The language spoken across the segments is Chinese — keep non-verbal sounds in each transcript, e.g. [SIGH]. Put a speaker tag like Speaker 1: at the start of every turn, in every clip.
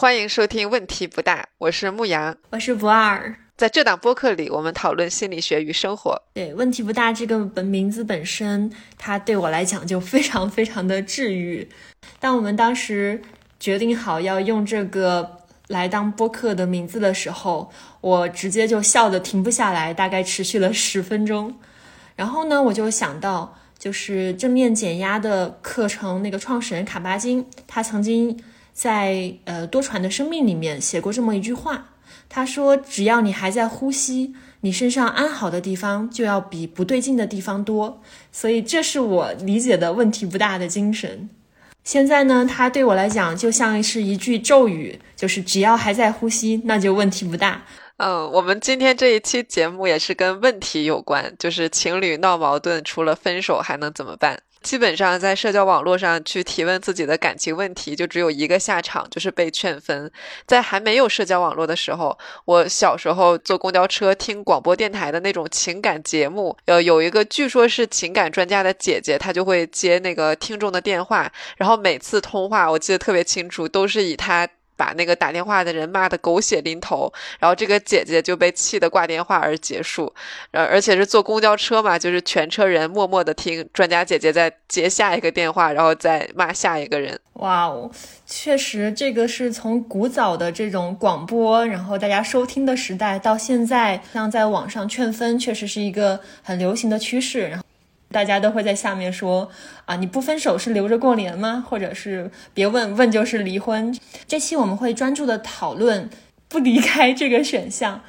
Speaker 1: 欢迎收听《问题不大》，我是牧羊，
Speaker 2: 我是不二。
Speaker 1: 在这档播客里，我们讨论心理学与生活。
Speaker 2: 对，问题不大这个本名字本身，它对我来讲就非常非常的治愈。当我们当时决定好要用这个来当播客的名字的时候，我直接就笑得停不下来，大概持续了十分钟。然后呢，我就想到，就是正面减压的课程那个创始人卡巴金，他曾经在呃多舛的生命里面写过这么一句话。他说：“只要你还在呼吸，你身上安好的地方就要比不对劲的地方多。所以，这是我理解的问题不大的精神。现在呢，它对我来讲就像是一句咒语，就是只要还在呼吸，那就问题不大。”
Speaker 1: 嗯，我们今天这一期节目也是跟问题有关，就是情侣闹矛盾，除了分手还能怎么办？基本上在社交网络上去提问自己的感情问题，就只有一个下场，就是被劝分。在还没有社交网络的时候，我小时候坐公交车听广播电台的那种情感节目，呃，有一个据说是情感专家的姐姐，她就会接那个听众的电话，然后每次通话我记得特别清楚，都是以她。把那个打电话的人骂得狗血淋头，然后这个姐姐就被气得挂电话而结束，呃，而且是坐公交车嘛，就是全车人默默的听专家姐姐在接下一个电话，然后再骂下一个人。
Speaker 2: 哇哦，确实，这个是从古早的这种广播，然后大家收听的时代，到现在像在网上劝分，确实是一个很流行的趋势。然后。大家都会在下面说啊，你不分手是留着过年吗？或者是别问问就是离婚。这期我们会专注的讨论不离开这个选项，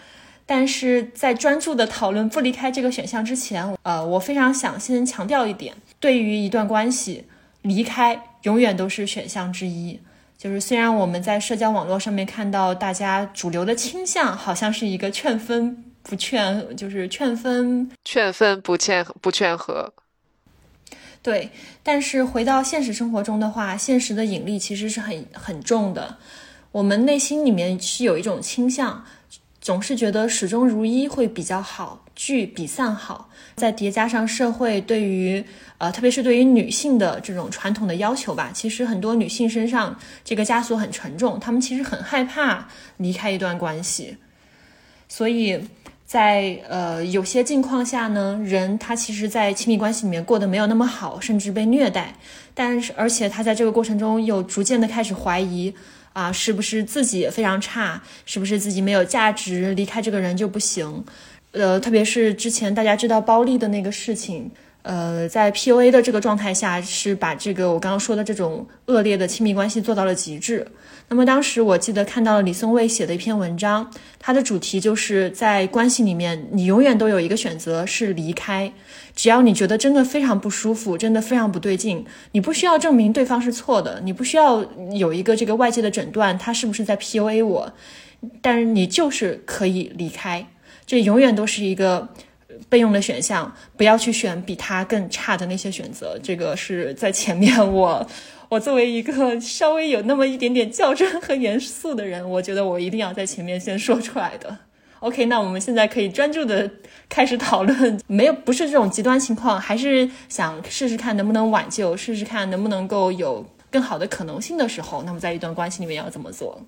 Speaker 2: 但是在专注的讨论不离开这个选项之前，呃，我非常想先强调一点，对于一段关系，离开永远都是选项之一。就是虽然我们在社交网络上面看到大家主流的倾向，好像是一个劝分。不劝就是劝分，
Speaker 1: 劝分不劝不劝和。
Speaker 2: 对，但是回到现实生活中的话，现实的引力其实是很很重的。我们内心里面是有一种倾向，总是觉得始终如一会比较好，聚比散好。再叠加上社会对于呃，特别是对于女性的这种传统的要求吧，其实很多女性身上这个枷锁很沉重，她们其实很害怕离开一段关系，所以。在呃有些境况下呢，人他其实，在亲密关系里面过得没有那么好，甚至被虐待，但是而且他在这个过程中又逐渐的开始怀疑啊，是不是自己也非常差，是不是自己没有价值，离开这个人就不行，呃，特别是之前大家知道包丽的那个事情。呃，在 PUA 的这个状态下，是把这个我刚刚说的这种恶劣的亲密关系做到了极致。那么当时我记得看到了李松蔚写的一篇文章，它的主题就是在关系里面，你永远都有一个选择是离开。只要你觉得真的非常不舒服，真的非常不对劲，你不需要证明对方是错的，你不需要有一个这个外界的诊断，他是不是在 PUA 我，但是你就是可以离开。这永远都是一个。备用的选项，不要去选比他更差的那些选择。这个是在前面，我 [LAUGHS] 我作为一个稍微有那么一点点较真和严肃的人，我觉得我一定要在前面先说出来的。OK，那我们现在可以专注的开始讨论，没有不是这种极端情况，还是想试试看能不能挽救，试试看能不能够有更好的可能性的时候，那么在一段关系里面要怎么做？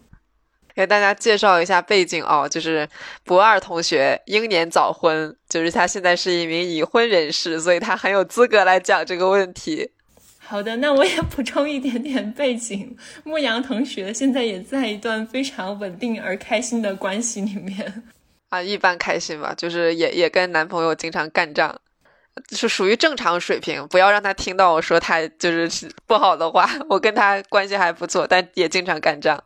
Speaker 1: 给大家介绍一下背景哦，就是博二同学英年早婚，就是他现在是一名已婚人士，所以他很有资格来讲这个问题。
Speaker 2: 好的，那我也补充一点点背景，牧羊同学现在也在一段非常稳定而开心的关系里面 [LAUGHS]
Speaker 1: 啊，一般开心吧，就是也也跟男朋友经常干仗，是属于正常水平，不要让他听到我说他就是不好的话，我跟他关系还不错，但也经常干仗。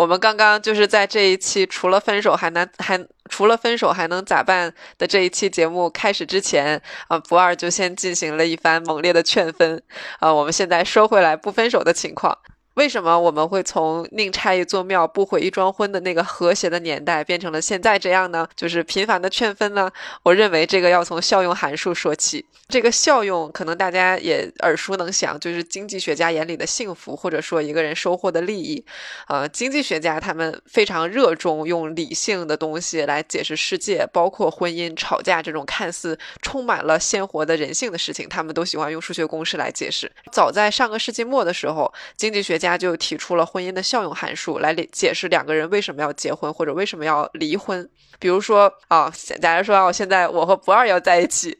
Speaker 1: 我们刚刚就是在这一期除了分手还能还除了分手还能咋办的这一期节目开始之前啊，不二就先进行了一番猛烈的劝分啊。我们现在说回来不分手的情况。为什么我们会从宁拆一座庙不毁一桩婚的那个和谐的年代变成了现在这样呢？就是频繁的劝分呢？我认为这个要从效用函数说起。这个效用可能大家也耳熟能详，就是经济学家眼里的幸福，或者说一个人收获的利益。呃，经济学家他们非常热衷用理性的东西来解释世界，包括婚姻、吵架这种看似充满了鲜活的人性的事情，他们都喜欢用数学公式来解释。早在上个世纪末的时候，经济学。家就提出了婚姻的效用函数来解释两个人为什么要结婚或者为什么要离婚。比如说啊，假如说啊，现在我和不二要在一起，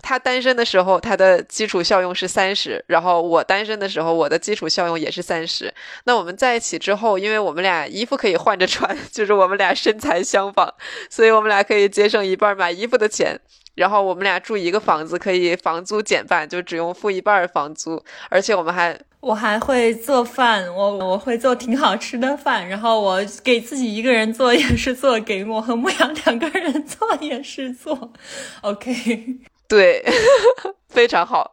Speaker 1: 他单身的时候他的基础效用是三十，然后我单身的时候我的基础效用也是三十。那我们在一起之后，因为我们俩衣服可以换着穿，[LAUGHS] 就是我们俩身材相仿，所以我们俩可以节省一半买衣服的钱。然后我们俩住一个房子，可以房租减半，就只用付一半房租，而且我们还
Speaker 2: 我还会做饭，我我会做挺好吃的饭，然后我给自己一个人做也是做，给我和牧羊两个人做也是做，OK。
Speaker 1: 对，[LAUGHS] 非常好，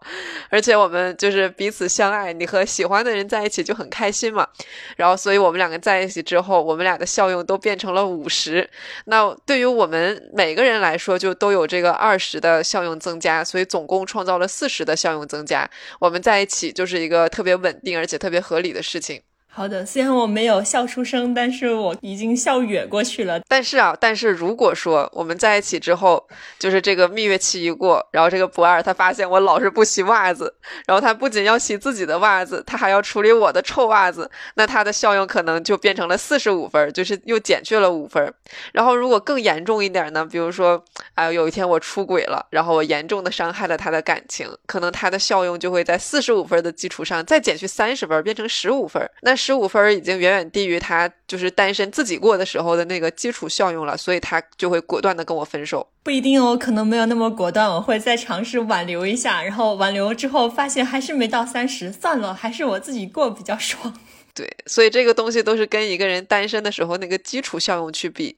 Speaker 1: 而且我们就是彼此相爱，你和喜欢的人在一起就很开心嘛。然后，所以我们两个在一起之后，我们俩的效用都变成了五十。那对于我们每个人来说，就都有这个二十的效用增加，所以总共创造了四十的效用增加。我们在一起就是一个特别稳定而且特别合理的事情。
Speaker 2: 好的，虽然我没有笑出声，但是我已经笑哕过去了。
Speaker 1: 但是啊，但是如果说我们在一起之后，就是这个蜜月期一过，然后这个不二他发现我老是不洗袜子，然后他不仅要洗自己的袜子，他还要处理我的臭袜子，那他的效用可能就变成了四十五分，就是又减去了五分。然后如果更严重一点呢，比如说，哎，有一天我出轨了，然后我严重的伤害了他的感情，可能他的效用就会在四十五分的基础上再减去三十分，变成十五分。那十五分已经远远低于他就是单身自己过的时候的那个基础效用了，所以他就会果断的跟我分手。
Speaker 2: 不一定哦，可能没有那么果断，我会再尝试挽留一下，然后挽留之后发现还是没到三十，算了，还是我自己过比较爽。
Speaker 1: 对，所以这个东西都是跟一个人单身的时候那个基础效用去比。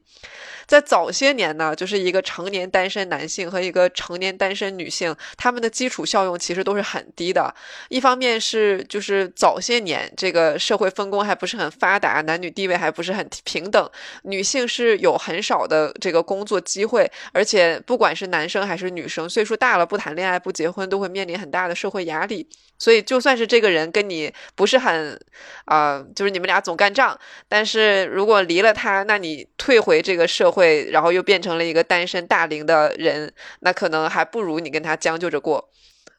Speaker 1: 在早些年呢，就是一个成年单身男性和一个成年单身女性，他们的基础效用其实都是很低的。一方面是就是早些年这个社会分工还不是很发达，男女地位还不是很平等，女性是有很少的这个工作机会，而且不管是男生还是女生，岁数大了不谈恋爱不结婚，都会面临很大的社会压力。所以就算是这个人跟你不是很啊，就是你们俩总干仗，但是如果离了他，那你退回这个社会。会，然后又变成了一个单身大龄的人，那可能还不如你跟他将就着过。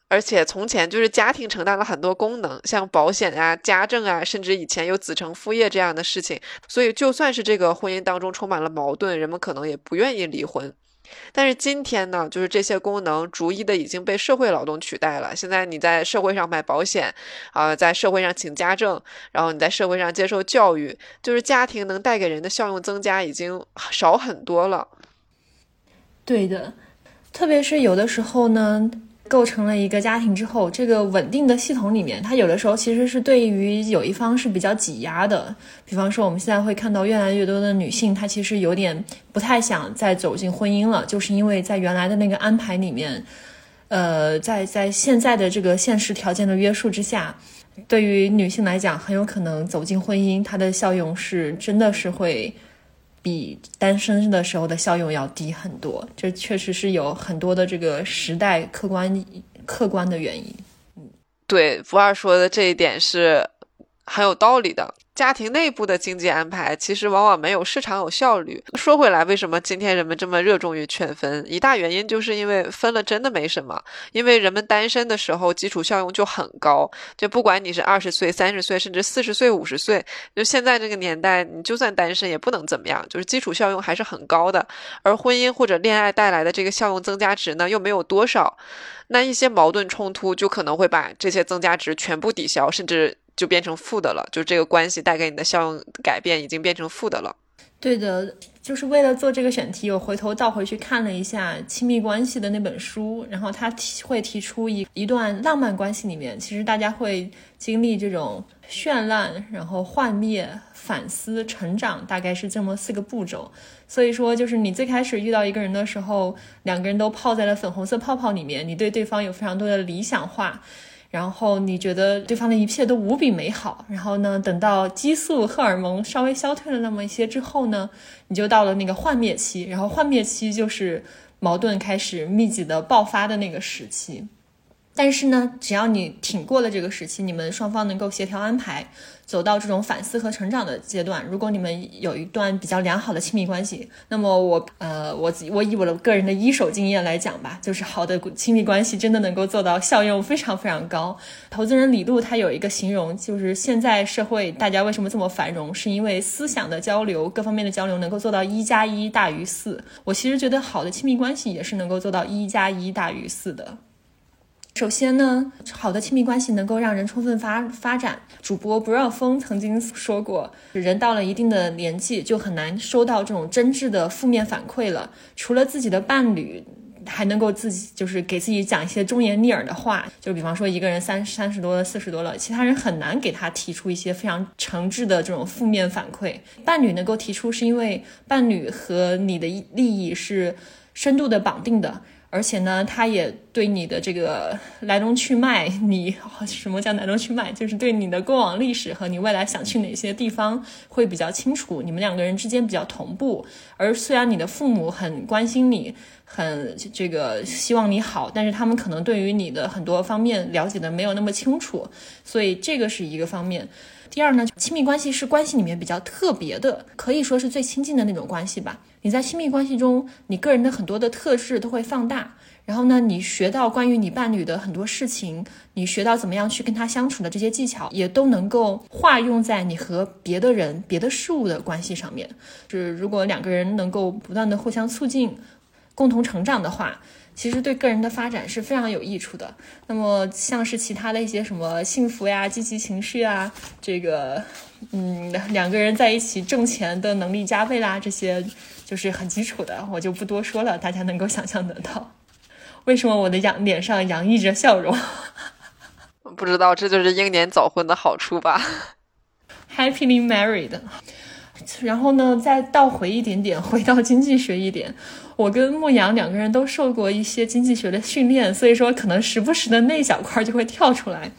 Speaker 1: 而且从前就是家庭承担了很多功能，像保险啊、家政啊，甚至以前有子承父业这样的事情。所以就算是这个婚姻当中充满了矛盾，人们可能也不愿意离婚。但是今天呢，就是这些功能逐一的已经被社会劳动取代了。现在你在社会上买保险，啊，在社会上请家政，然后你在社会上接受教育，就是家庭能带给人的效用增加已经少很多了。
Speaker 2: 对的，特别是有的时候呢。构成了一个家庭之后，这个稳定的系统里面，它有的时候其实是对于有一方是比较挤压的。比方说，我们现在会看到越来越多的女性，她其实有点不太想再走进婚姻了，就是因为在原来的那个安排里面，呃，在在现在的这个现实条件的约束之下，对于女性来讲，很有可能走进婚姻，它的效用是真的是会。比单身的时候的效用要低很多，这确实是有很多的这个时代客观客观的原因。
Speaker 1: 嗯，对，不二说的这一点是很有道理的。家庭内部的经济安排其实往往没有市场有效率。说回来，为什么今天人们这么热衷于劝分？一大原因就是因为分了真的没什么。因为人们单身的时候基础效用就很高，就不管你是二十岁、三十岁，甚至四十岁、五十岁，就现在这个年代，你就算单身也不能怎么样，就是基础效用还是很高的。而婚姻或者恋爱带来的这个效用增加值呢，又没有多少，那一些矛盾冲突就可能会把这些增加值全部抵消，甚至。就变成负的了，就这个关系带给你的效用改变已经变成负的了。
Speaker 2: 对的，就是为了做这个选题，我回头倒回去看了一下《亲密关系》的那本书，然后他提会提出一一段浪漫关系里面，其实大家会经历这种绚烂，然后幻灭、反思、成长，大概是这么四个步骤。所以说，就是你最开始遇到一个人的时候，两个人都泡在了粉红色泡泡里面，你对对方有非常多的理想化。然后你觉得对方的一切都无比美好，然后呢，等到激素、荷尔蒙稍微消退了那么一些之后呢，你就到了那个幻灭期，然后幻灭期就是矛盾开始密集的爆发的那个时期。但是呢，只要你挺过了这个时期，你们双方能够协调安排，走到这种反思和成长的阶段，如果你们有一段比较良好的亲密关系，那么我呃，我我以我的个人的一手经验来讲吧，就是好的亲密关系真的能够做到效用非常非常高。投资人李路他有一个形容，就是现在社会大家为什么这么繁荣，是因为思想的交流、各方面的交流能够做到一加一大于四。我其实觉得好的亲密关系也是能够做到一加一大于四的。首先呢，好的亲密关系能够让人充分发发展。主播不让风曾经说过，人到了一定的年纪，就很难收到这种真挚的负面反馈了。除了自己的伴侣，还能够自己就是给自己讲一些忠言逆耳的话。就比方说，一个人三三十多了、四十多了，其他人很难给他提出一些非常诚挚的这种负面反馈。伴侣能够提出，是因为伴侣和你的利益是深度的绑定的。而且呢，他也对你的这个来龙去脉，你什么叫来龙去脉？就是对你的过往历史和你未来想去哪些地方会比较清楚，你们两个人之间比较同步。而虽然你的父母很关心你，很这个希望你好，但是他们可能对于你的很多方面了解的没有那么清楚，所以这个是一个方面。第二呢，亲密关系是关系里面比较特别的，可以说是最亲近的那种关系吧。你在亲密关系中，你个人的很多的特质都会放大，然后呢，你学到关于你伴侣的很多事情，你学到怎么样去跟他相处的这些技巧，也都能够化用在你和别的人、别的事物的关系上面。就是如果两个人能够不断的互相促进、共同成长的话。其实对个人的发展是非常有益处的。那么像是其他的一些什么幸福呀、积极情绪啊，这个，嗯，两个人在一起挣钱的能力加倍啦，这些就是很基础的，我就不多说了，大家能够想象得到。为什么我的洋脸上洋溢着笑容？
Speaker 1: 不知道，这就是英年早婚的好处吧
Speaker 2: ？Happily married。然后呢，再倒回一点点，回到经济学一点。我跟牧羊两个人都受过一些经济学的训练，所以说可能时不时的那小块就会跳出来。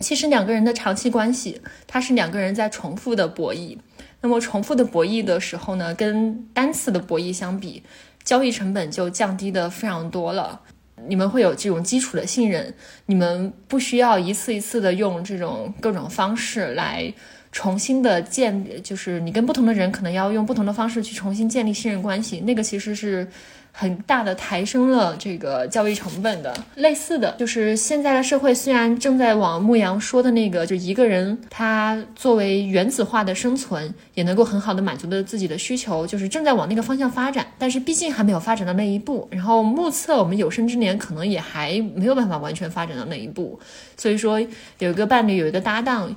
Speaker 2: 其实两个人的长期关系，它是两个人在重复的博弈。那么重复的博弈的时候呢，跟单次的博弈相比，交易成本就降低的非常多了。你们会有这种基础的信任，你们不需要一次一次的用这种各种方式来。重新的建，就是你跟不同的人可能要用不同的方式去重新建立信任关系，那个其实是很大的抬升了这个交易成本的。类似的就是现在的社会虽然正在往牧羊说的那个，就一个人他作为原子化的生存也能够很好的满足的自己的需求，就是正在往那个方向发展，但是毕竟还没有发展到那一步。然后目测我们有生之年可能也还没有办法完全发展到那一步，所以说有一个伴侣，有一个搭档。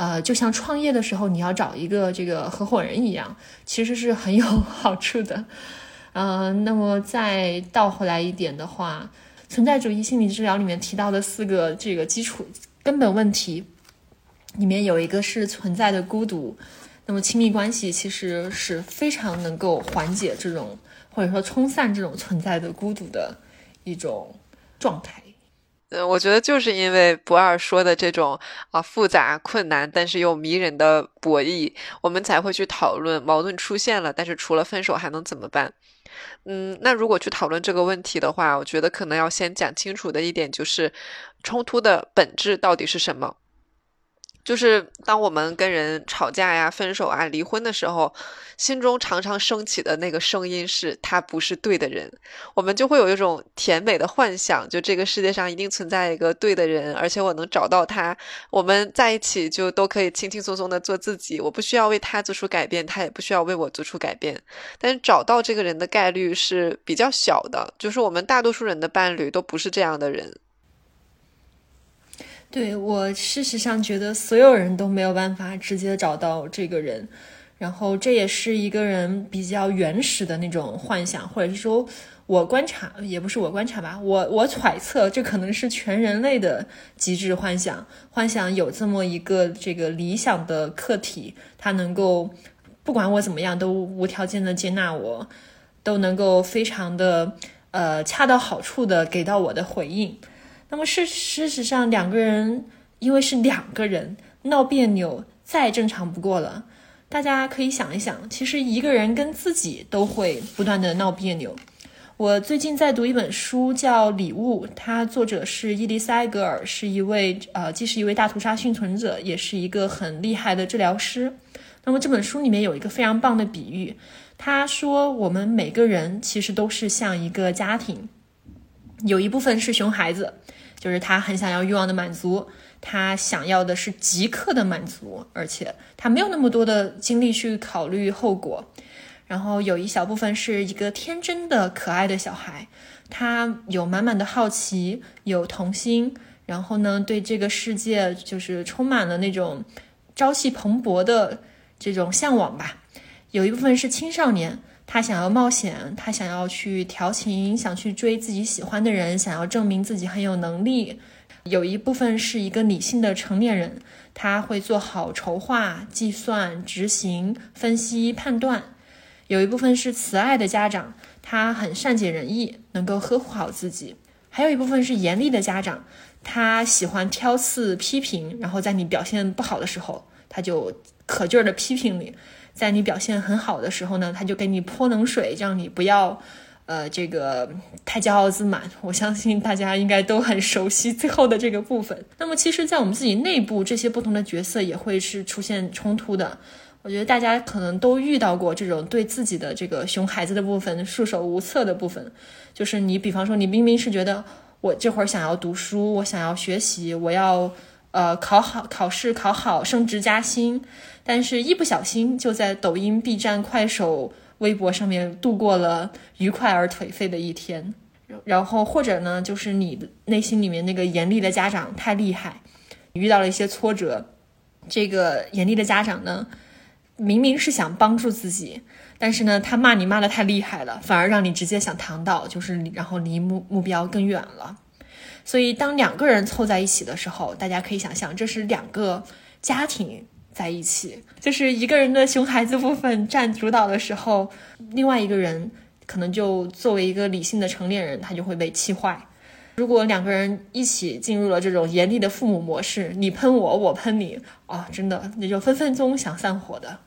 Speaker 2: 呃，就像创业的时候，你要找一个这个合伙人一样，其实是很有好处的。嗯，[LAUGHS] 那么再倒回来一点的话，存在主义心理治疗里面提到的四个这个基础根本问题，里面有一个是存在的孤独。那么亲密关系其实是非常能够缓解这种或者说冲散这种存在的孤独的一种状态。
Speaker 1: 嗯，我觉得就是因为不二说的这种啊复杂困难，但是又迷人的博弈，我们才会去讨论矛盾出现了，但是除了分手还能怎么办？嗯，那如果去讨论这个问题的话，我觉得可能要先讲清楚的一点就是冲突的本质到底是什么。就是当我们跟人吵架呀、分手啊、离婚的时候，心中常常升起的那个声音是他不是对的人，我们就会有一种甜美的幻想，就这个世界上一定存在一个对的人，而且我能找到他，我们在一起就都可以轻轻松松的做自己，我不需要为他做出改变，他也不需要为我做出改变。但是找到这个人的概率是比较小的，就是我们大多数人的伴侣都不是这样的人。
Speaker 2: 对我，事实上觉得所有人都没有办法直接找到这个人，然后这也是一个人比较原始的那种幻想，或者是说我观察，也不是我观察吧，我我揣测，这可能是全人类的极致幻想，幻想有这么一个这个理想的客体，他能够不管我怎么样都无条件的接纳我，都能够非常的呃恰到好处的给到我的回应。那么事事实上，两个人因为是两个人闹别扭，再正常不过了。大家可以想一想，其实一个人跟自己都会不断的闹别扭。我最近在读一本书，叫《礼物》，它作者是伊丽莎格尔，是一位呃，既是一位大屠杀幸存者，也是一个很厉害的治疗师。那么这本书里面有一个非常棒的比喻，他说我们每个人其实都是像一个家庭，有一部分是熊孩子，就是他很想要欲望的满足，他想要的是即刻的满足，而且他没有那么多的精力去考虑后果。然后有一小部分是一个天真的可爱的小孩，他有满满的好奇，有童心，然后呢，对这个世界就是充满了那种朝气蓬勃的这种向往吧。有一部分是青少年，他想要冒险，他想要去调情，想去追自己喜欢的人，想要证明自己很有能力。有一部分是一个理性的成年人，他会做好筹划、计算、执行、分析、判断。有一部分是慈爱的家长，他很善解人意，能够呵护好自己；还有一部分是严厉的家长，他喜欢挑刺批评，然后在你表现不好的时候，他就可劲儿的批评你；在你表现很好的时候呢，他就给你泼冷水，让你不要，呃，这个太骄傲自满。我相信大家应该都很熟悉最后的这个部分。那么，其实，在我们自己内部，这些不同的角色也会是出现冲突的。我觉得大家可能都遇到过这种对自己的这个熊孩子的部分束手无策的部分，就是你比方说你明明是觉得我这会儿想要读书，我想要学习，我要呃考好考试考好升职加薪，但是一不小心就在抖音、B 站、快手、微博上面度过了愉快而颓废的一天，然后或者呢，就是你内心里面那个严厉的家长太厉害，遇到了一些挫折，这个严厉的家长呢。明明是想帮助自己，但是呢，他骂你骂的太厉害了，反而让你直接想躺倒，就是然后离目目标更远了。所以，当两个人凑在一起的时候，大家可以想象，这是两个家庭在一起，就是一个人的熊孩子部分占主导的时候，另外一个人可能就作为一个理性的成年人，他就会被气坏。如果两个人一起进入了这种严厉的父母模式，你喷我，我喷你，啊，真的那就分分钟想散伙的。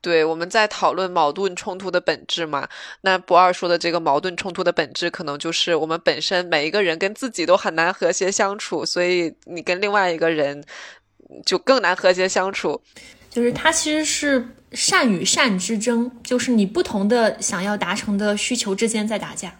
Speaker 1: 对，我们在讨论矛盾冲突的本质嘛。那不二说的这个矛盾冲突的本质，可能就是我们本身每一个人跟自己都很难和谐相处，所以你跟另外一个人就更难和谐相处。
Speaker 2: 就是它其实是善与善之争，就是你不同的想要达成的需求之间在打架。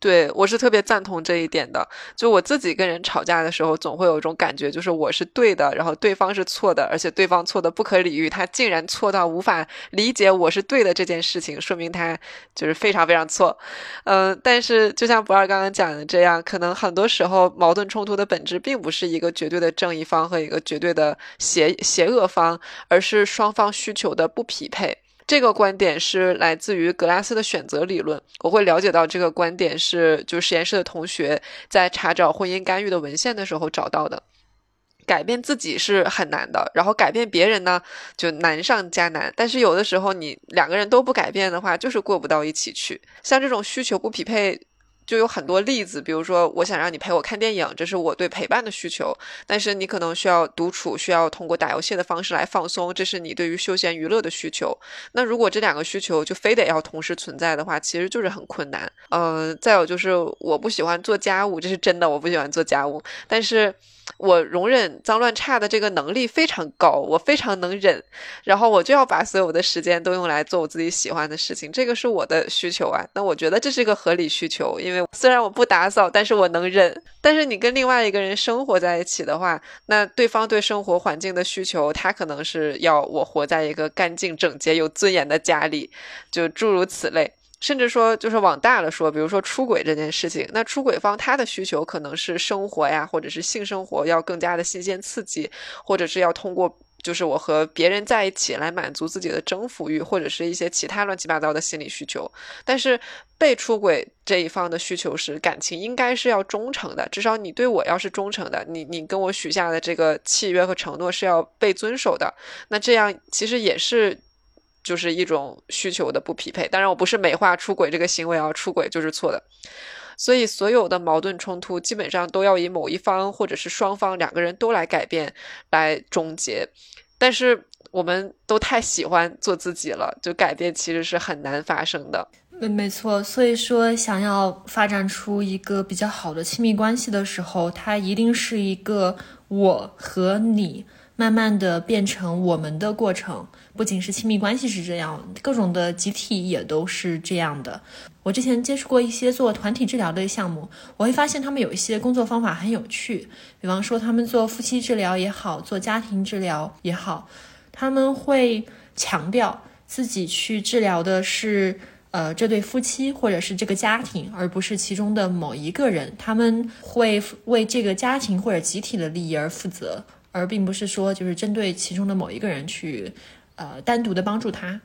Speaker 1: 对我是特别赞同这一点的。就我自己跟人吵架的时候，总会有一种感觉，就是我是对的，然后对方是错的，而且对方错的不可理喻，他竟然错到无法理解我是对的这件事情，说明他就是非常非常错。嗯，但是就像不二刚刚讲的这样，可能很多时候矛盾冲突的本质并不是一个绝对的正义方和一个绝对的邪邪恶方，而是双方需求的不匹配。这个观点是来自于格拉斯的选择理论。我会了解到这个观点是，就实验室的同学在查找婚姻干预的文献的时候找到的。改变自己是很难的，然后改变别人呢，就难上加难。但是有的时候你两个人都不改变的话，就是过不到一起去。像这种需求不匹配。就有很多例子，比如说，我想让你陪我看电影，这是我对陪伴的需求；但是你可能需要独处，需要通过打游戏的方式来放松，这是你对于休闲娱乐的需求。那如果这两个需求就非得要同时存在的话，其实就是很困难。嗯，再有就是我不喜欢做家务，这是真的，我不喜欢做家务，但是。我容忍脏乱差的这个能力非常高，我非常能忍，然后我就要把所有的时间都用来做我自己喜欢的事情，这个是我的需求啊。那我觉得这是一个合理需求，因为虽然我不打扫，但是我能忍。但是你跟另外一个人生活在一起的话，那对方对生活环境的需求，他可能是要我活在一个干净整洁、有尊严的家里，就诸如此类。甚至说，就是往大了说，比如说出轨这件事情，那出轨方他的需求可能是生活呀，或者是性生活要更加的新鲜刺激，或者是要通过就是我和别人在一起来满足自己的征服欲，或者是一些其他乱七八糟的心理需求。但是被出轨这一方的需求是感情应该是要忠诚的，至少你对我要是忠诚的，你你跟我许下的这个契约和承诺是要被遵守的。那这样其实也是。就是一种需求的不匹配。当然，我不是美化出轨这个行为啊，出轨就是错的。所以，所有的矛盾冲突基本上都要以某一方或者是双方两个人都来改变来终结。但是，我们都太喜欢做自己了，就改变其实是很难发生的。
Speaker 2: 没没错，所以说想要发展出一个比较好的亲密关系的时候，它一定是一个我和你慢慢的变成我们的过程。不仅是亲密关系是这样，各种的集体也都是这样的。我之前接触过一些做团体治疗的项目，我会发现他们有一些工作方法很有趣。比方说，他们做夫妻治疗也好，做家庭治疗也好，他们会强调自己去治疗的是呃这对夫妻或者是这个家庭，而不是其中的某一个人。他们会为这个家庭或者集体的利益而负责，而并不是说就是针对其中的某一个人去。呃，单独的帮助他。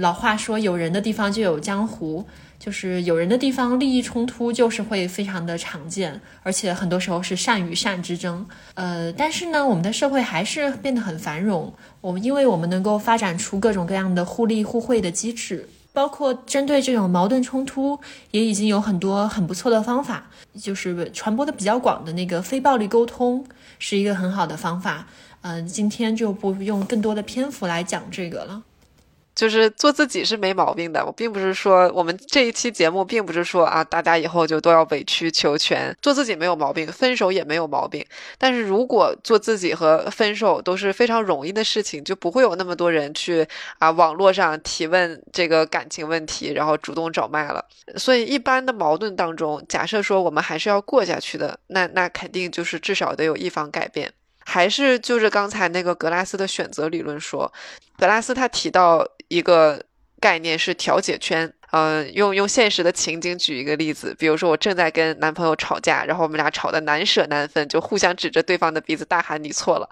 Speaker 2: 老话说，有人的地方就有江湖，就是有人的地方，利益冲突就是会非常的常见，而且很多时候是善与善之争。呃，但是呢，我们的社会还是变得很繁荣。我们因为我们能够发展出各种各样的互利互惠的机制，包括针对这种矛盾冲突，也已经有很多很不错的方法。就是传播的比较广的那个非暴力沟通，是一个很好的方法。嗯，今天就不用更多的篇幅来讲这个了。
Speaker 1: 就是做自己是没毛病的，我并不是说我们这一期节目并不是说啊，大家以后就都要委曲求全，做自己没有毛病，分手也没有毛病。但是如果做自己和分手都是非常容易的事情，就不会有那么多人去啊网络上提问这个感情问题，然后主动找麦了。所以一般的矛盾当中，假设说我们还是要过下去的，那那肯定就是至少得有一方改变。还是就是刚才那个格拉斯的选择理论说，格拉斯他提到一个概念是调解圈。嗯，用用现实的情景举一个例子，比如说我正在跟男朋友吵架，然后我们俩吵得难舍难分，就互相指着对方的鼻子大喊“你错了”。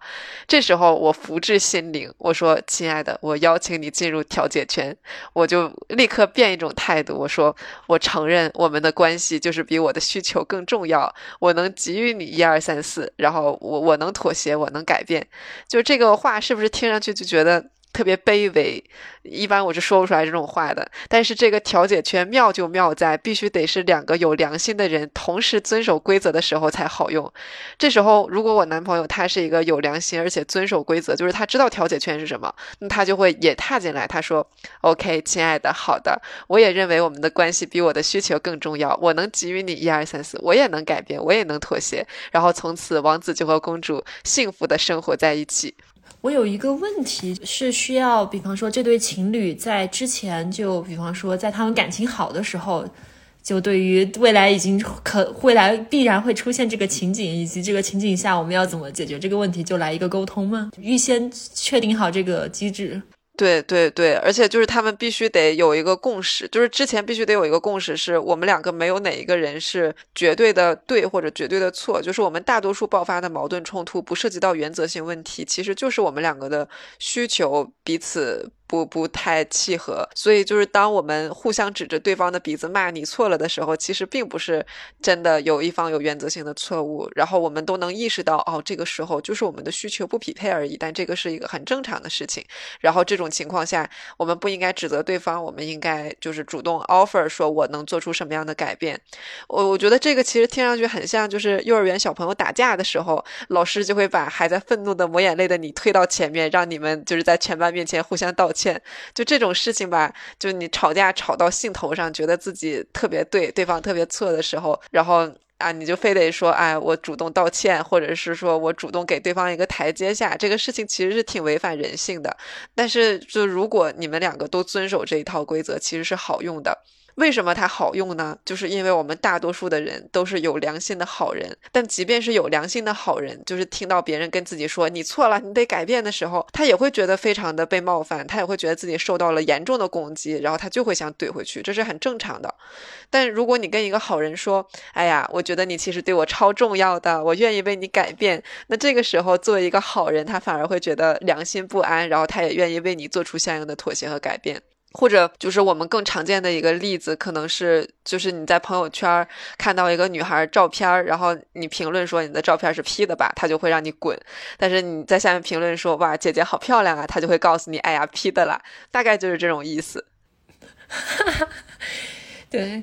Speaker 1: 这时候我福至心灵，我说：“亲爱的，我邀请你进入调解圈。”我就立刻变一种态度，我说：“我承认我们的关系就是比我的需求更重要，我能给予你一二三四，然后我我能妥协，我能改变。”就这个话是不是听上去就觉得？特别卑微，一般我是说不出来这种话的。但是这个调解圈妙就妙在，必须得是两个有良心的人同时遵守规则的时候才好用。这时候，如果我男朋友他是一个有良心而且遵守规则，就是他知道调解圈是什么，那他就会也踏进来。他说：“OK，亲爱的，好的，我也认为我们的关系比我的需求更重要。我能给予你一二三四，我也能改变，我也能妥协。然后从此，王子就和公主幸福的生活在一起。”
Speaker 2: 我有一个问题是需要，比方说这对情侣在之前就，比方说在他们感情好的时候，就对于未来已经可未来必然会出现这个情景，以及这个情景下我们要怎么解决这个问题，就来一个沟通吗？预先确定好这个机制。
Speaker 1: 对对对，而且就是他们必须得有一个共识，就是之前必须得有一个共识，是我们两个没有哪一个人是绝对的对或者绝对的错，就是我们大多数爆发的矛盾冲突不涉及到原则性问题，其实就是我们两个的需求彼此。不不太契合，所以就是当我们互相指着对方的鼻子骂你错了的时候，其实并不是真的有一方有原则性的错误，然后我们都能意识到，哦，这个时候就是我们的需求不匹配而已，但这个是一个很正常的事情。然后这种情况下，我们不应该指责对方，我们应该就是主动 offer 说我能做出什么样的改变。我我觉得这个其实听上去很像，就是幼儿园小朋友打架的时候，老师就会把还在愤怒的抹眼泪的你推到前面，让你们就是在全班面前互相道。歉，就这种事情吧，就你吵架吵到兴头上，觉得自己特别对，对方特别错的时候，然后啊，你就非得说，哎，我主动道歉，或者是说我主动给对方一个台阶下，这个事情其实是挺违反人性的。但是，就如果你们两个都遵守这一套规则，其实是好用的。为什么它好用呢？就是因为我们大多数的人都是有良心的好人，但即便是有良心的好人，就是听到别人跟自己说你错了，你得改变的时候，他也会觉得非常的被冒犯，他也会觉得自己受到了严重的攻击，然后他就会想怼回去，这是很正常的。但如果你跟一个好人说，哎呀，我觉得你其实对我超重要的，我愿意为你改变，那这个时候作为一个好人，他反而会觉得良心不安，然后他也愿意为你做出相应的妥协和改变。或者就是我们更常见的一个例子，可能是就是你在朋友圈看到一个女孩照片，然后你评论说你的照片是 P 的吧，她就会让你滚。但是你在下面评论说哇姐姐好漂亮啊，她就会告诉你哎呀 P 的啦，大概就是这种意思。[LAUGHS]
Speaker 2: 对，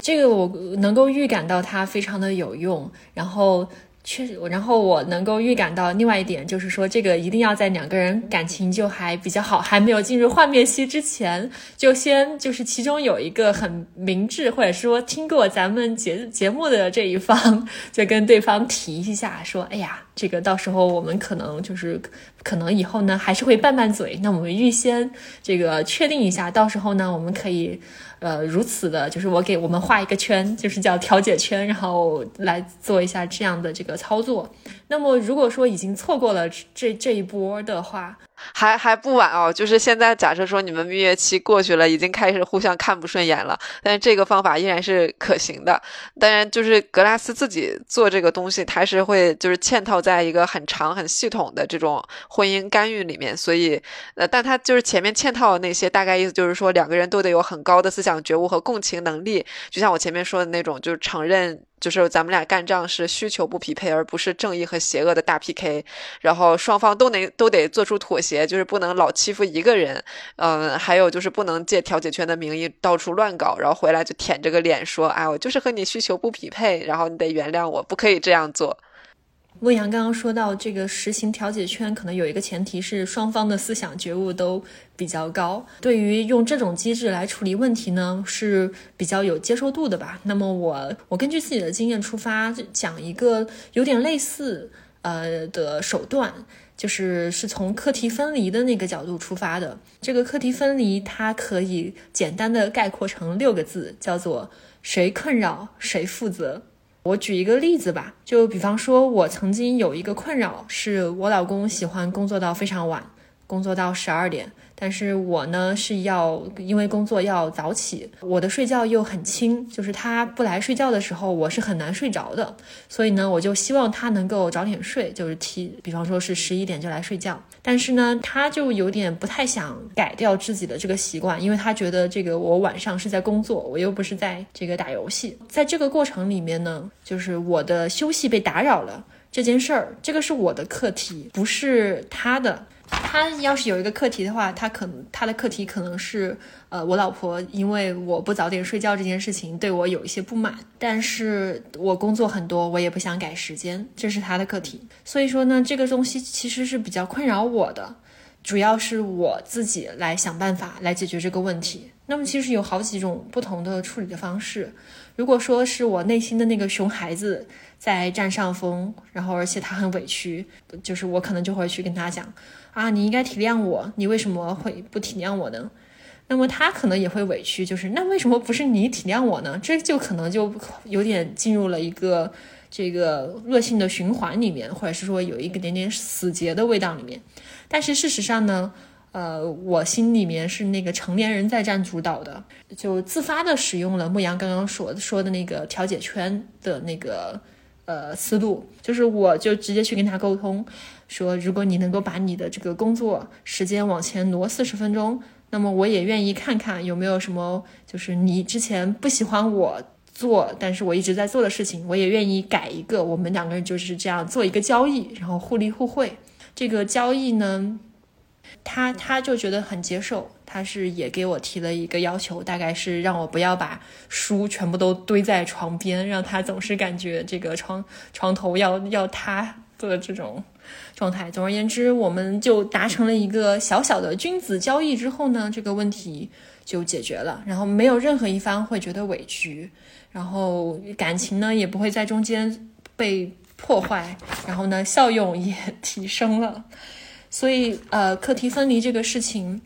Speaker 2: 这个我能够预感到它非常的有用。然后确实，然后我能够预感到另外一点，就是说这个一定要在两个人感情就还比较好，还没有进入幻灭期之前，就先就是其中有一个很明智或者说听过咱们节节目的这一方，就跟对方提一下，说，哎呀，这个到时候我们可能就是可能以后呢还是会拌拌嘴，那我们预先这个确定一下，到时候呢我们可以。呃，如此的，就是我给我们画一个圈，就是叫调解圈，然后来做一下这样的这个操作。那么，如果说已经错过了这这一波的话，
Speaker 1: 还还不晚哦，就是现在假设说你们蜜月期过去了，已经开始互相看不顺眼了，但是这个方法依然是可行的。当然，就是格拉斯自己做这个东西，他是会就是嵌套在一个很长很系统的这种婚姻干预里面，所以呃，但他就是前面嵌套的那些，大概意思就是说两个人都得有很高的思想觉悟和共情能力，就像我前面说的那种，就是承认。就是咱们俩干仗是需求不匹配，而不是正义和邪恶的大 PK。然后双方都能都得做出妥协，就是不能老欺负一个人。嗯，还有就是不能借调解圈的名义到处乱搞，然后回来就舔着个脸说：“哎，我就是和你需求不匹配，然后你得原谅我，不可以这样做。”
Speaker 2: 魏阳刚刚说到，这个实行调解圈可能有一个前提是双方的思想觉悟都比较高，对于用这种机制来处理问题呢是比较有接受度的吧。那么我我根据自己的经验出发，讲一个有点类似呃的手段，就是是从课题分离的那个角度出发的。这个课题分离它可以简单的概括成六个字，叫做谁困扰谁负责。我举一个例子吧，就比方说，我曾经有一个困扰，是我老公喜欢工作到非常晚，工作到十二点。但是我呢是要因为工作要早起，我的睡觉又很轻，就是他不来睡觉的时候，我是很难睡着的。所以呢，我就希望他能够早点睡，就是提，比方说是十一点就来睡觉。但是呢，他就有点不太想改掉自己的这个习惯，因为他觉得这个我晚上是在工作，我又不是在这个打游戏。在这个过程里面呢，就是我的休息被打扰了这件事儿，这个是我的课题，不是他的。他要是有一个课题的话，他可能他的课题可能是，呃，我老婆因为我不早点睡觉这件事情对我有一些不满，但是我工作很多，我也不想改时间，这是他的课题。所以说呢，这个东西其实是比较困扰我的，主要是我自己来想办法来解决这个问题。那么其实有好几种不同的处理的方式。如果说是我内心的那个熊孩子在占上风，然后而且他很委屈，就是我可能就会去跟他讲。啊，你应该体谅我，你为什么会不体谅我呢？那么他可能也会委屈，就是那为什么不是你体谅我呢？这就可能就有点进入了一个这个恶性的循环里面，或者是说有一个点点死结的味道里面。但是事实上呢，呃，我心里面是那个成年人在占主导的，就自发的使用了牧羊刚刚说说的那个调解圈的那个呃思路，就是我就直接去跟他沟通。说，如果你能够把你的这个工作时间往前挪四十分钟，那么我也愿意看看有没有什么，就是你之前不喜欢我做，但是我一直在做的事情，我也愿意改一个。我们两个人就是这样做一个交易，然后互利互惠。这个交易呢，他他就觉得很接受，他是也给我提了一个要求，大概是让我不要把书全部都堆在床边，让他总是感觉这个床床头要要塌的这种。状态。总而言之，我们就达成了一个小小的君子交易之后呢，这个问题就解决了。然后没有任何一方会觉得委屈，然后感情呢也不会在中间被破坏，然后呢效用也提升了。所以，呃，课题分离这个事情，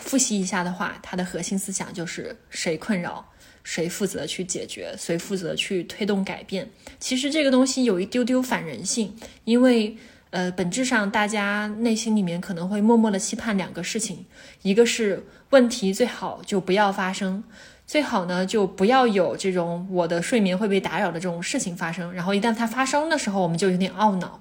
Speaker 2: 复习一下的话，它的核心思想就是谁困扰。谁负责去解决，谁负责去推动改变？其实这个东西有一丢丢反人性，因为呃，本质上大家内心里面可能会默默的期盼两个事情：一个是问题最好就不要发生，最好呢就不要有这种我的睡眠会被打扰的这种事情发生。然后一旦它发生的时候，我们就有点懊恼。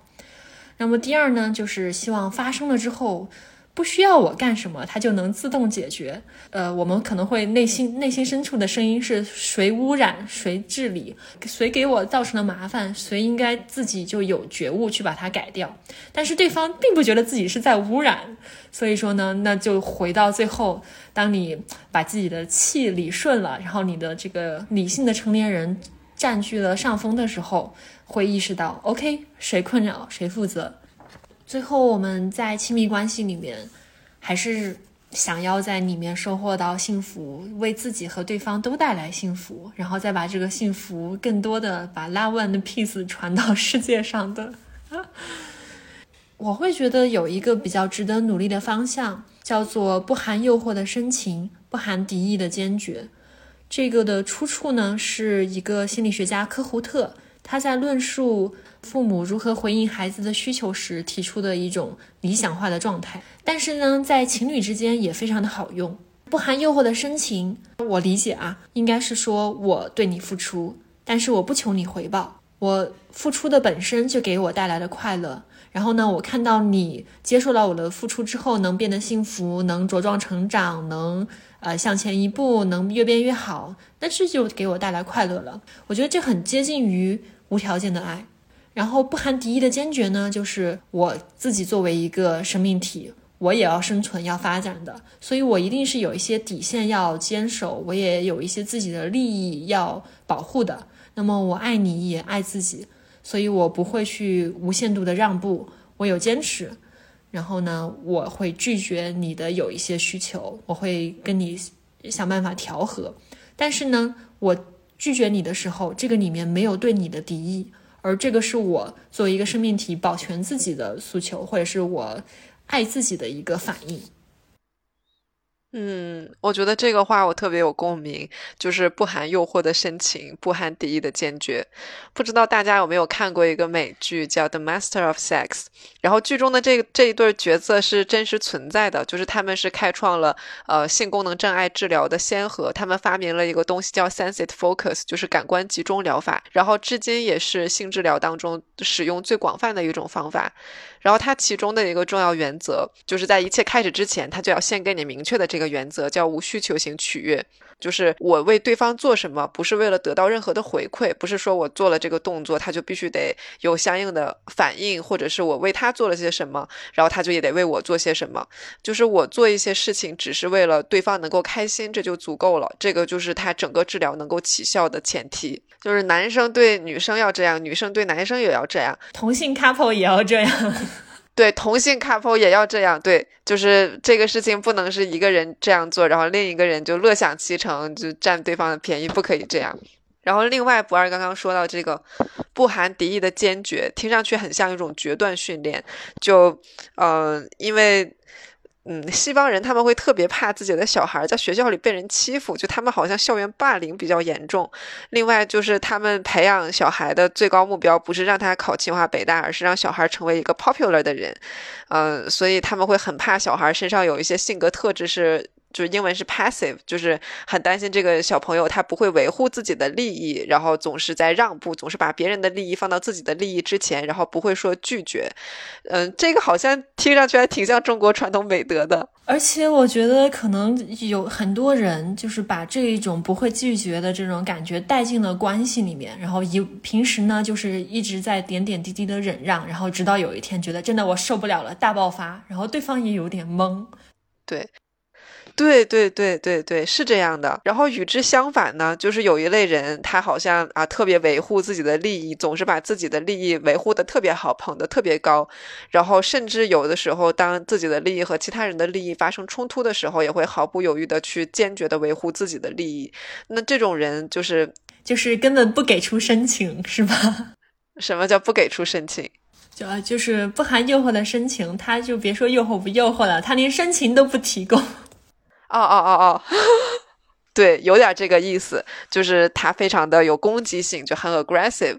Speaker 2: 那么第二呢，就是希望发生了之后。不需要我干什么，它就能自动解决。呃，我们可能会内心内心深处的声音是谁污染谁治理，谁给我造成了麻烦，谁应该自己就有觉悟去把它改掉。但是对方并不觉得自己是在污染，所以说呢，那就回到最后，当你把自己的气理顺了，然后你的这个理性的成年人占据了上风的时候，会意识到，OK，谁困扰谁负责。最后我们在亲密关系里面，还是想要在里面收获到幸福，为自己和对方都带来幸福，然后再把这个幸福更多的把 love and peace 传到世界上的。我会觉得有一个比较值得努力的方向，叫做不含诱惑的深情，不含敌意的坚决。这个的出处呢，是一个心理学家科胡特，他在论述父母如何回应孩子的需求时提出的一种理想化的状态。但是呢，在情侣之间也非常的好用。不含诱惑的深情，我理解啊，应该是说我对你付出，但是我不求你回报，我付出的本身就给我带来了快乐。然后呢，我看到你接受了我的付出之后，能变得幸福，能茁壮成长，能呃向前一步，能越变越好，那这就给我带来快乐了。我觉得这很接近于无条件的爱。然后不含敌意的坚决呢，就是我自己作为一个生命体，我也要生存、要发展的，所以我一定是有一些底线要坚守，我也有一些自己的利益要保护的。那么我爱你也爱自己。所以我不会去无限度的让步，我有坚持。然后呢，我会拒绝你的有一些需求，我会跟你想办法调和。但是呢，我拒绝你的时候，这个里面没有对你的敌意，而这个是我作为一个生命体保全自己的诉求，或者是我爱自己的一个反应。
Speaker 1: 嗯，我觉得这个话我特别有共鸣，就是不含诱惑的深情，不含敌意的坚决。不知道大家有没有看过一个美剧叫《The Master of Sex》，然后剧中的这这一对角色是真实存在的，就是他们是开创了呃性功能障碍治疗的先河，他们发明了一个东西叫 Sensit Focus，就是感官集中疗法，然后至今也是性治疗当中使用最广泛的一种方法。然后它其中的一个重要原则，就是在一切开始之前，他就要先给你明确的这一个原则，叫无需求型取悦。就是我为对方做什么，不是为了得到任何的回馈，不是说我做了这个动作，他就必须得有相应的反应，或者是我为他做了些什么，然后他就也得为我做些什么。就是我做一些事情，只是为了对方能够开心，这就足够了。这个就是他整个治疗能够起效的前提。就是男生对女生要这样，女生对男生也要这样，
Speaker 2: 同性 couple 也要这样。
Speaker 1: 对同性 couple 也要这样，对，就是这个事情不能是一个人这样做，然后另一个人就乐享其成，就占对方的便宜，不可以这样。然后另外，不二刚刚说到这个不含敌意的坚决，听上去很像一种决断训练，就，嗯，因为。嗯，西方人他们会特别怕自己的小孩在学校里被人欺负，就他们好像校园霸凌比较严重。另外就是他们培养小孩的最高目标不是让他考清华北大，而是让小孩成为一个 popular 的人。嗯，所以他们会很怕小孩身上有一些性格特质是。就是英文是 passive，就是很担心这个小朋友他不会维护自己的利益，然后总是在让步，总是把别人的利益放到自己的利益之前，然后不会说拒绝。嗯，这个好像听上去还挺像中国传统美德的。
Speaker 2: 而且我觉得可能有很多人就是把这一种不会拒绝的这种感觉带进了关系里面，然后一平时呢就是一直在点点滴滴的忍让，然后直到有一天觉得真的我受不了了，大爆发，然后对方也有点懵。
Speaker 1: 对。对对对对对，是这样的。然后与之相反呢，就是有一类人，他好像啊特别维护自己的利益，总是把自己的利益维护的特别好，捧得特别高。然后甚至有的时候，当自己的利益和其他人的利益发生冲突的时候，也会毫不犹豫的去坚决的维护自己的利益。那这种人就是
Speaker 2: 就是根本不给出深情，是吧？[LAUGHS]
Speaker 1: 什么叫不给出深情？
Speaker 2: 就就是不含诱惑的深情，他就别说诱惑不诱惑了，他连深情都不提供。
Speaker 1: 哦哦哦哦，对，有点这个意思，就是他非常的有攻击性，就很 aggressive。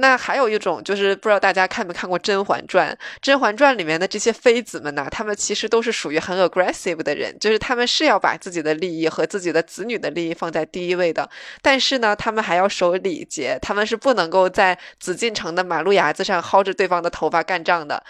Speaker 1: 那还有一种就是，不知道大家看没看过《甄嬛传》？《甄嬛传》里面的这些妃子们呢，她们其实都是属于很 aggressive 的人，就是他们是要把自己的利益和自己的子女的利益放在第一位的。但是呢，他们还要守礼节，他们是不能够在紫禁城的马路牙子上薅着对方的头发干仗的。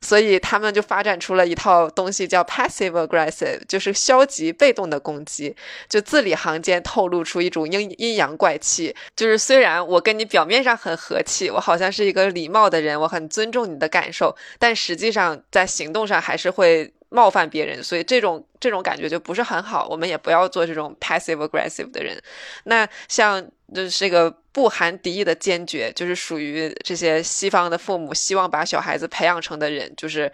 Speaker 1: 所以他们就发展出了一套东西，叫 passive aggressive，就是消极被动的攻击，就自里行间透露出一种阴阴阳怪气。就是虽然我跟你表面上很和气。我好像是一个礼貌的人，我很尊重你的感受，但实际上在行动上还是会冒犯别人，所以这种这种感觉就不是很好。我们也不要做这种 passive aggressive 的人。那像就是这个不含敌意的坚决，就是属于这些西方的父母希望把小孩子培养成的人，就是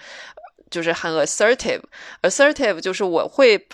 Speaker 1: 就是很 assertive。assertive 就是我会。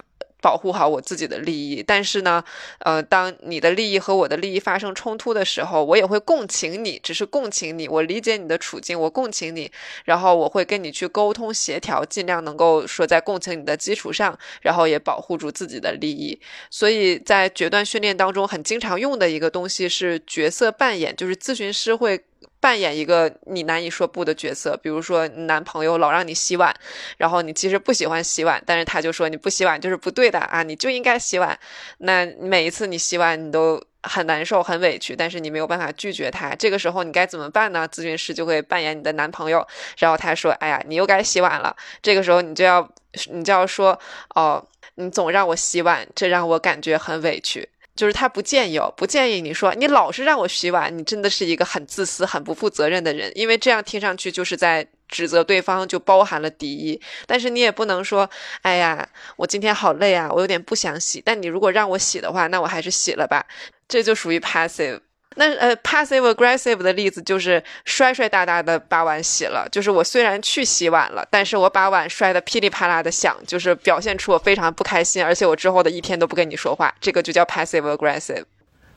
Speaker 1: 保护好我自己的利益，但是呢，呃，当你的利益和我的利益发生冲突的时候，我也会共情你，只是共情你，我理解你的处境，我共情你，然后我会跟你去沟通协调，尽量能够说在共情你的基础上，然后也保护住自己的利益。所以在决断训练当中，很经常用的一个东西是角色扮演，就是咨询师会。扮演一个你难以说不的角色，比如说男朋友老让你洗碗，然后你其实不喜欢洗碗，但是他就说你不洗碗就是不对的啊，你就应该洗碗。那每一次你洗碗，你都很难受、很委屈，但是你没有办法拒绝他。这个时候你该怎么办呢？咨询师就会扮演你的男朋友，然后他说：“哎呀，你又该洗碗了。”这个时候你就要你就要说：“哦，你总让我洗碗，这让我感觉很委屈。”就是他不建议，不建议你说你老是让我洗碗，你真的是一个很自私、很不负责任的人，因为这样听上去就是在指责对方，就包含了敌意。但是你也不能说，哎呀，我今天好累啊，我有点不想洗。但你如果让我洗的话，那我还是洗了吧，这就属于 passive。那呃，passive aggressive 的例子就是摔摔哒哒的把碗洗了，就是我虽然去洗碗了，但是我把碗摔得噼里啪啦的响，就是表现出我非常不开心，而且我之后的一天都不跟你说话，这个就叫 passive aggressive。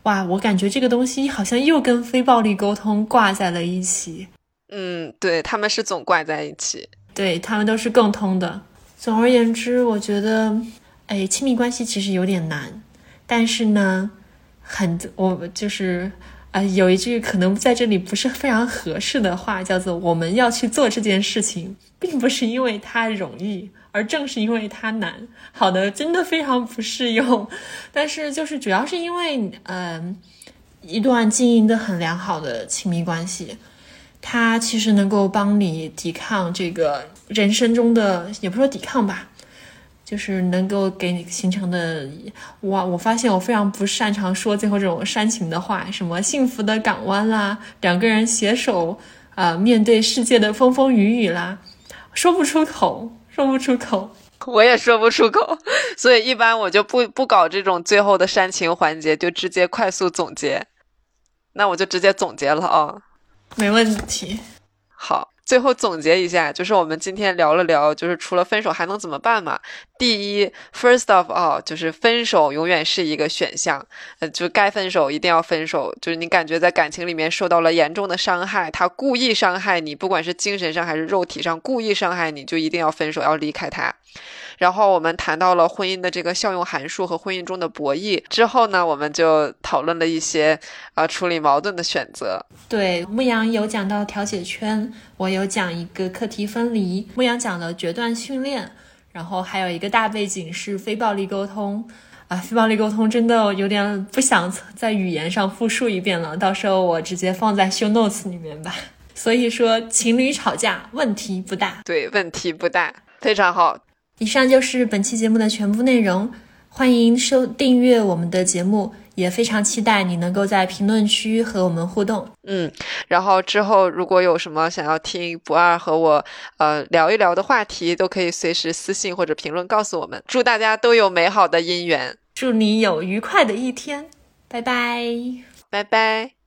Speaker 2: 哇，我感觉这个东西好像又跟非暴力沟通挂在了一起。
Speaker 1: 嗯，对，他们是总挂在一起，
Speaker 2: 对他们都是共通的。总而言之，我觉得，哎，亲密关系其实有点难，但是呢。很，我就是，呃，有一句可能在这里不是非常合适的话，叫做“我们要去做这件事情，并不是因为它容易，而正是因为它难”。好的，真的非常不适用。但是就是主要是因为，嗯，一段经营的很良好的亲密关系，它其实能够帮你抵抗这个人生中的，也不说抵抗吧。就是能够给你形成的哇！我发现我非常不擅长说最后这种煽情的话，什么幸福的港湾啦，两个人携手啊面对世界的风风雨雨啦，说不出口，说不出口，[LAUGHS]
Speaker 1: 我也说不出口，所以一般我就不不搞这种最后的煽情环节，就直接快速总结。那我就直接总结了啊，
Speaker 2: 没问题，
Speaker 1: 好。最后总结一下，就是我们今天聊了聊，就是除了分手还能怎么办嘛？第一，first of all，就是分手永远是一个选项，呃，就该分手一定要分手。就是你感觉在感情里面受到了严重的伤害，他故意伤害你，不管是精神上还是肉体上故意伤害你，就一定要分手，要离开他。然后我们谈到了婚姻的这个效用函数和婚姻中的博弈之后呢，我们就讨论了一些啊处理矛盾的选择。
Speaker 2: 对，牧羊有讲到调解圈，我有讲一个课题分离。牧羊讲了决断训练，然后还有一个大背景是非暴力沟通。啊，非暴力沟通真的有点不想在语言上复述一遍了，到时候我直接放在 show notes 里面吧。所以说，情侣吵架问题不大。
Speaker 1: 对，问题不大，非常好。
Speaker 2: 以上就是本期节目的全部内容，欢迎收订阅我们的节目，也非常期待你能够在评论区和我们互动。
Speaker 1: 嗯，然后之后如果有什么想要听不二和我呃聊一聊的话题，都可以随时私信或者评论告诉我们。祝大家都有美好的姻缘，
Speaker 2: 祝你有愉快的一天，拜拜，
Speaker 1: 拜拜。